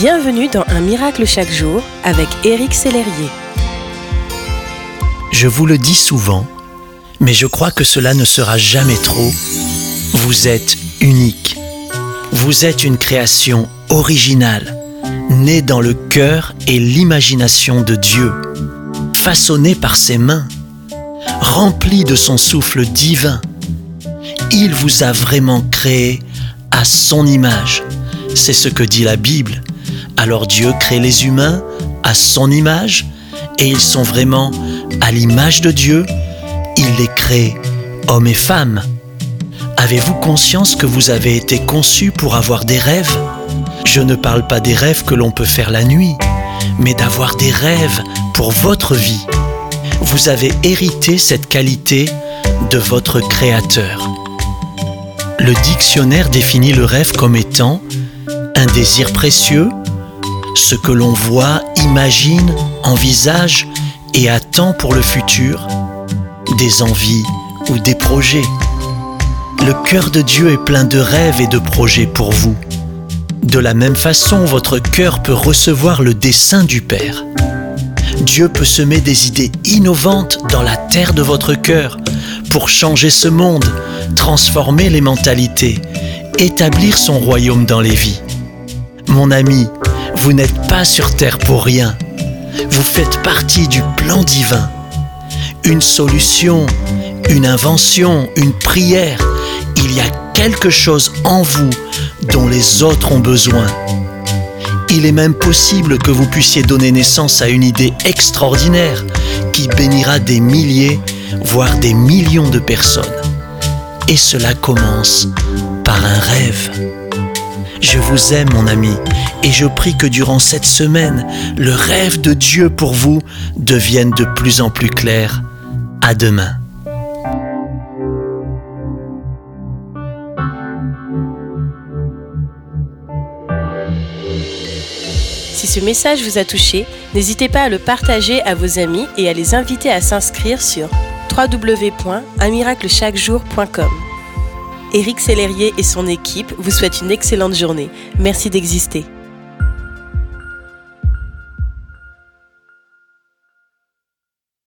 Bienvenue dans Un miracle chaque jour avec Éric Sellerier. Je vous le dis souvent, mais je crois que cela ne sera jamais trop. Vous êtes unique. Vous êtes une création originale, née dans le cœur et l'imagination de Dieu, façonnée par ses mains, remplie de son souffle divin. Il vous a vraiment créé à son image. C'est ce que dit la Bible. Alors Dieu crée les humains à son image et ils sont vraiment à l'image de Dieu. Il les crée hommes et femmes. Avez-vous conscience que vous avez été conçus pour avoir des rêves? Je ne parle pas des rêves que l'on peut faire la nuit, mais d'avoir des rêves pour votre vie. Vous avez hérité cette qualité de votre Créateur. Le dictionnaire définit le rêve comme étant un désir précieux, ce que l'on voit, imagine, envisage et attend pour le futur, des envies ou des projets. Le cœur de Dieu est plein de rêves et de projets pour vous. De la même façon, votre cœur peut recevoir le dessein du Père. Dieu peut semer des idées innovantes dans la terre de votre cœur pour changer ce monde, transformer les mentalités, établir son royaume dans les vies. Mon ami, vous n'êtes pas sur terre pour rien. Vous faites partie du plan divin. Une solution, une invention, une prière. Il y a quelque chose en vous dont les autres ont besoin. Il est même possible que vous puissiez donner naissance à une idée extraordinaire qui bénira des milliers, voire des millions de personnes. Et cela commence par un rêve. Je vous aime mon ami et je prie que durant cette semaine, le rêve de Dieu pour vous devienne de plus en plus clair. À demain. Si ce message vous a touché, n'hésitez pas à le partager à vos amis et à les inviter à s'inscrire sur www.unmiraclechaquejour.com. Éric Sellerier et son équipe vous souhaitent une excellente journée. Merci d'exister.